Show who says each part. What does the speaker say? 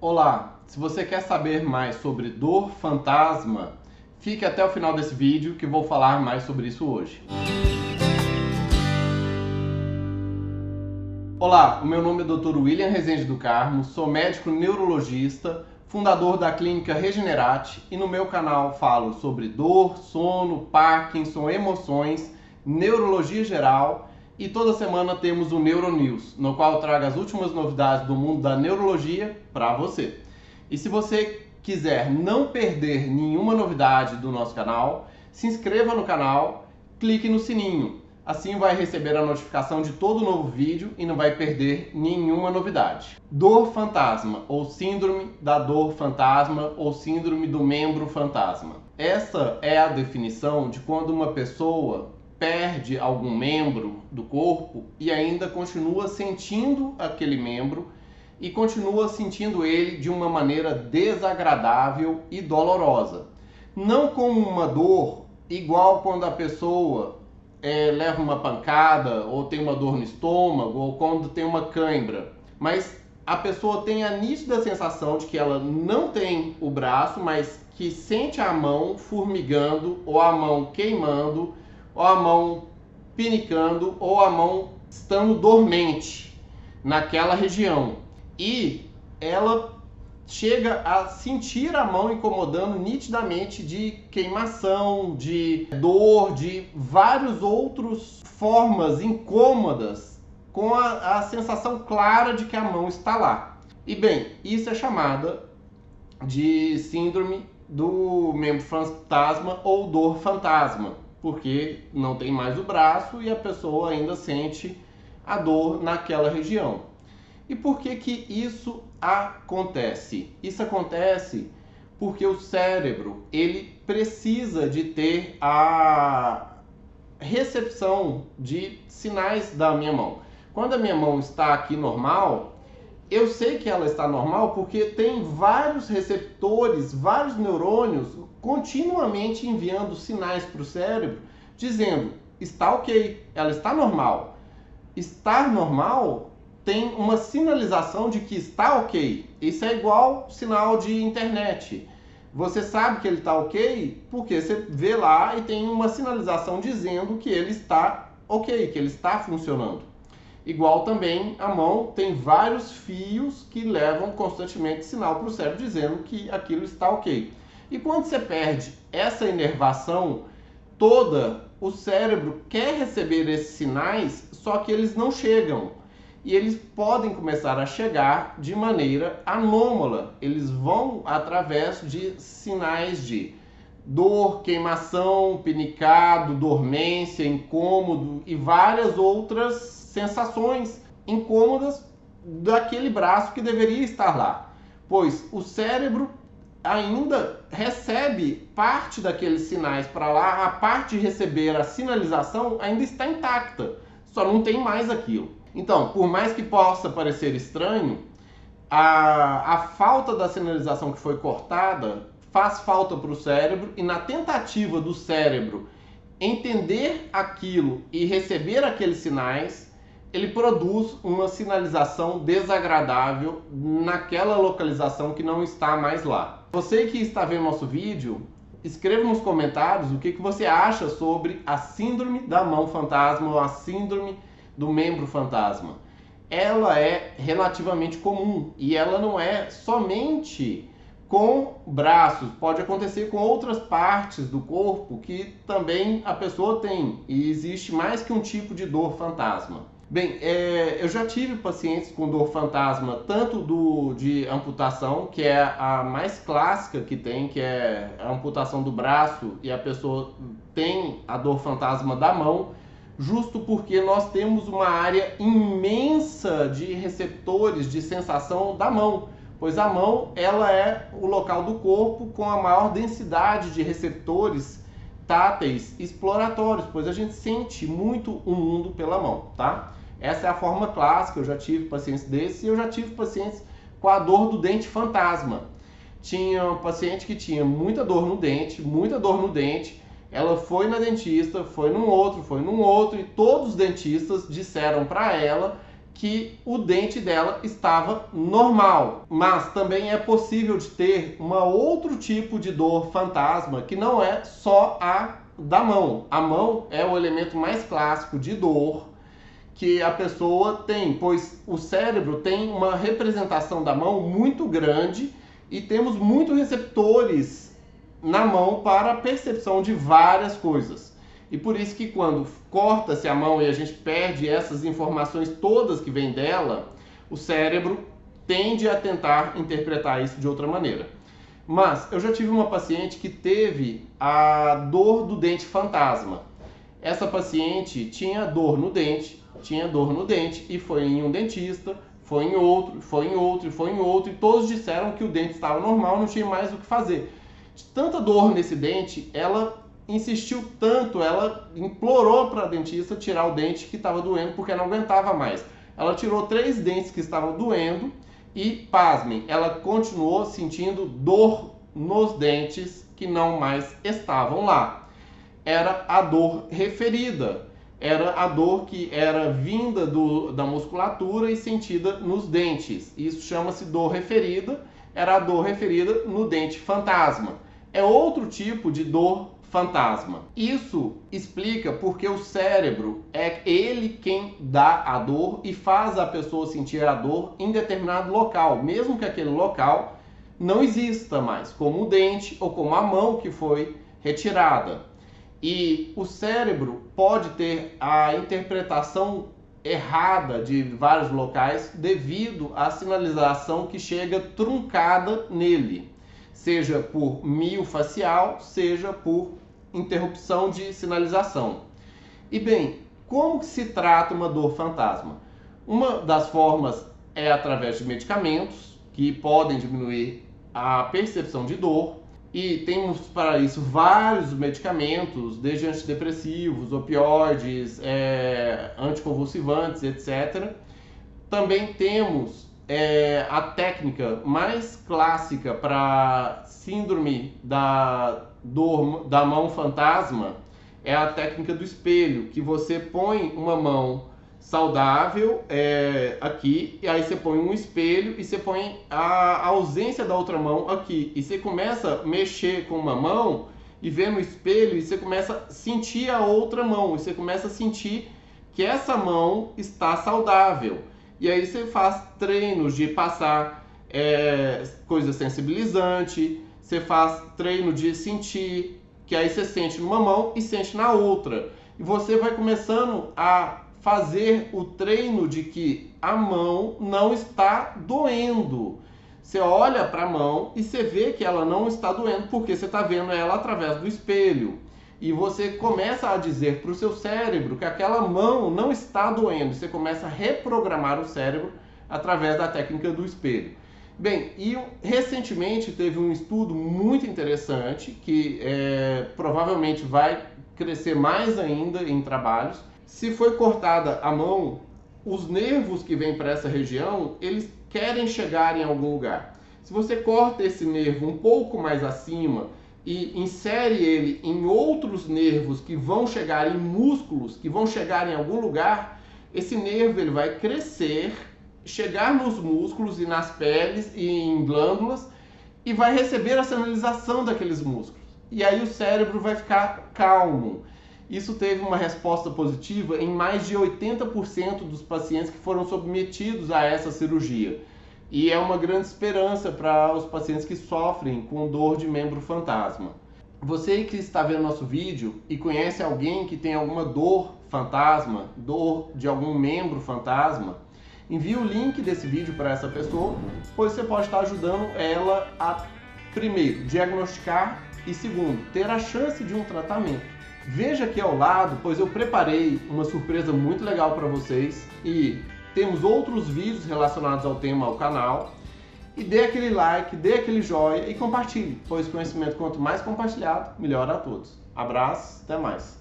Speaker 1: Olá, se você quer saber mais sobre dor fantasma, fique até o final desse vídeo que vou falar mais sobre isso hoje. Olá, o meu nome é Dr. William Rezende do Carmo, sou médico neurologista, fundador da clínica Regenerate e no meu canal falo sobre dor, sono, Parkinson, emoções, neurologia geral e toda semana temos o Neuronews, no qual trago as últimas novidades do mundo da neurologia para você. E se você quiser não perder nenhuma novidade do nosso canal, se inscreva no canal, clique no sininho. Assim vai receber a notificação de todo novo vídeo e não vai perder nenhuma novidade. Dor fantasma ou síndrome da dor fantasma ou síndrome do membro fantasma. Essa é a definição de quando uma pessoa perde algum membro do corpo e ainda continua sentindo aquele membro e continua sentindo ele de uma maneira desagradável e dolorosa. Não com uma dor igual quando a pessoa é, leva uma pancada ou tem uma dor no estômago ou quando tem uma cãibra, mas a pessoa tem a nítida sensação de que ela não tem o braço, mas que sente a mão formigando ou a mão queimando ou a mão pinicando, ou a mão estando dormente naquela região. E ela chega a sentir a mão incomodando nitidamente de queimação, de dor, de vários outros formas incômodas, com a, a sensação clara de que a mão está lá. E bem, isso é chamada de síndrome do membro fantasma ou dor fantasma porque não tem mais o braço e a pessoa ainda sente a dor naquela região. E por que que isso acontece? Isso acontece porque o cérebro, ele precisa de ter a recepção de sinais da minha mão. Quando a minha mão está aqui normal, eu sei que ela está normal porque tem vários receptores, vários neurônios continuamente enviando sinais para o cérebro dizendo está ok, ela está normal. Estar normal tem uma sinalização de que está ok. Isso é igual sinal de internet. Você sabe que ele está ok porque você vê lá e tem uma sinalização dizendo que ele está ok, que ele está funcionando. Igual também a mão tem vários fios que levam constantemente sinal para o cérebro dizendo que aquilo está ok. E quando você perde essa inervação toda, o cérebro quer receber esses sinais, só que eles não chegam. E eles podem começar a chegar de maneira anômala. Eles vão através de sinais de dor, queimação, pinicado, dormência, incômodo e várias outras sensações incômodas daquele braço que deveria estar lá, pois o cérebro ainda recebe parte daqueles sinais para lá, a parte de receber a sinalização ainda está intacta, só não tem mais aquilo. Então, por mais que possa parecer estranho, a, a falta da sinalização que foi cortada faz falta para o cérebro e na tentativa do cérebro entender aquilo e receber aqueles sinais, ele produz uma sinalização desagradável naquela localização que não está mais lá. Você que está vendo nosso vídeo, escreva nos comentários o que, que você acha sobre a síndrome da mão fantasma ou a síndrome do membro fantasma. Ela é relativamente comum e ela não é somente com braços, pode acontecer com outras partes do corpo que também a pessoa tem. E existe mais que um tipo de dor fantasma. Bem, é, eu já tive pacientes com dor fantasma, tanto do, de amputação, que é a mais clássica que tem, que é a amputação do braço, e a pessoa tem a dor fantasma da mão, justo porque nós temos uma área imensa de receptores de sensação da mão, pois a mão ela é o local do corpo com a maior densidade de receptores táteis exploratórios, pois a gente sente muito o mundo pela mão, tá? Essa é a forma clássica, eu já tive pacientes desses e eu já tive pacientes com a dor do dente fantasma. Tinha um paciente que tinha muita dor no dente, muita dor no dente. Ela foi na dentista, foi num outro, foi num outro e todos os dentistas disseram para ela que o dente dela estava normal. Mas também é possível de ter um outro tipo de dor fantasma que não é só a da mão. A mão é o elemento mais clássico de dor que a pessoa tem, pois o cérebro tem uma representação da mão muito grande e temos muitos receptores na mão para a percepção de várias coisas. E por isso que quando corta-se a mão e a gente perde essas informações todas que vêm dela, o cérebro tende a tentar interpretar isso de outra maneira. Mas eu já tive uma paciente que teve a dor do dente fantasma. Essa paciente tinha dor no dente, tinha dor no dente e foi em um dentista, foi em outro, foi em outro, foi em outro e todos disseram que o dente estava normal, não tinha mais o que fazer. De tanta dor nesse dente, ela insistiu tanto, ela implorou para a dentista tirar o dente que estava doendo porque não aguentava mais. Ela tirou três dentes que estavam doendo e, pasmem, ela continuou sentindo dor nos dentes que não mais estavam lá. Era a dor referida, era a dor que era vinda do, da musculatura e sentida nos dentes. Isso chama-se dor referida, era a dor referida no dente fantasma. É outro tipo de dor fantasma. Isso explica porque o cérebro é ele quem dá a dor e faz a pessoa sentir a dor em determinado local, mesmo que aquele local não exista mais, como o dente ou como a mão que foi retirada. E o cérebro pode ter a interpretação errada de vários locais devido à sinalização que chega truncada nele seja por miofacial, seja por interrupção de sinalização. E bem, como se trata uma dor fantasma? Uma das formas é através de medicamentos que podem diminuir a percepção de dor e temos para isso vários medicamentos, desde antidepressivos, opioides, é, anticonvulsivantes, etc. Também temos é a técnica mais clássica para síndrome da dor da mão fantasma é a técnica do espelho, que você põe uma mão saudável é, aqui, e aí você põe um espelho e você põe a ausência da outra mão aqui. E você começa a mexer com uma mão e ver no espelho e você começa a sentir a outra mão, e você começa a sentir que essa mão está saudável. E aí você faz treinos de passar é, coisa sensibilizante, você faz treino de sentir, que aí você sente numa mão e sente na outra. E você vai começando a fazer o treino de que a mão não está doendo. Você olha para a mão e você vê que ela não está doendo porque você está vendo ela através do espelho e você começa a dizer para o seu cérebro que aquela mão não está doendo. Você começa a reprogramar o cérebro através da técnica do espelho. Bem, e recentemente teve um estudo muito interessante que é, provavelmente vai crescer mais ainda em trabalhos. Se foi cortada a mão, os nervos que vêm para essa região, eles querem chegar em algum lugar. Se você corta esse nervo um pouco mais acima, e insere ele em outros nervos que vão chegar em músculos, que vão chegar em algum lugar, esse nervo ele vai crescer, chegar nos músculos e nas peles e em glândulas e vai receber a sinalização daqueles músculos. E aí o cérebro vai ficar calmo. Isso teve uma resposta positiva em mais de 80% dos pacientes que foram submetidos a essa cirurgia e é uma grande esperança para os pacientes que sofrem com dor de membro fantasma. Você que está vendo nosso vídeo e conhece alguém que tem alguma dor fantasma, dor de algum membro fantasma, envie o link desse vídeo para essa pessoa, pois você pode estar ajudando ela a, primeiro, diagnosticar e, segundo, ter a chance de um tratamento. Veja aqui ao lado, pois eu preparei uma surpresa muito legal para vocês e temos outros vídeos relacionados ao tema ao canal. E dê aquele like, dê aquele joinha e compartilhe, pois conhecimento quanto mais compartilhado, melhor a todos. Abraço, até mais.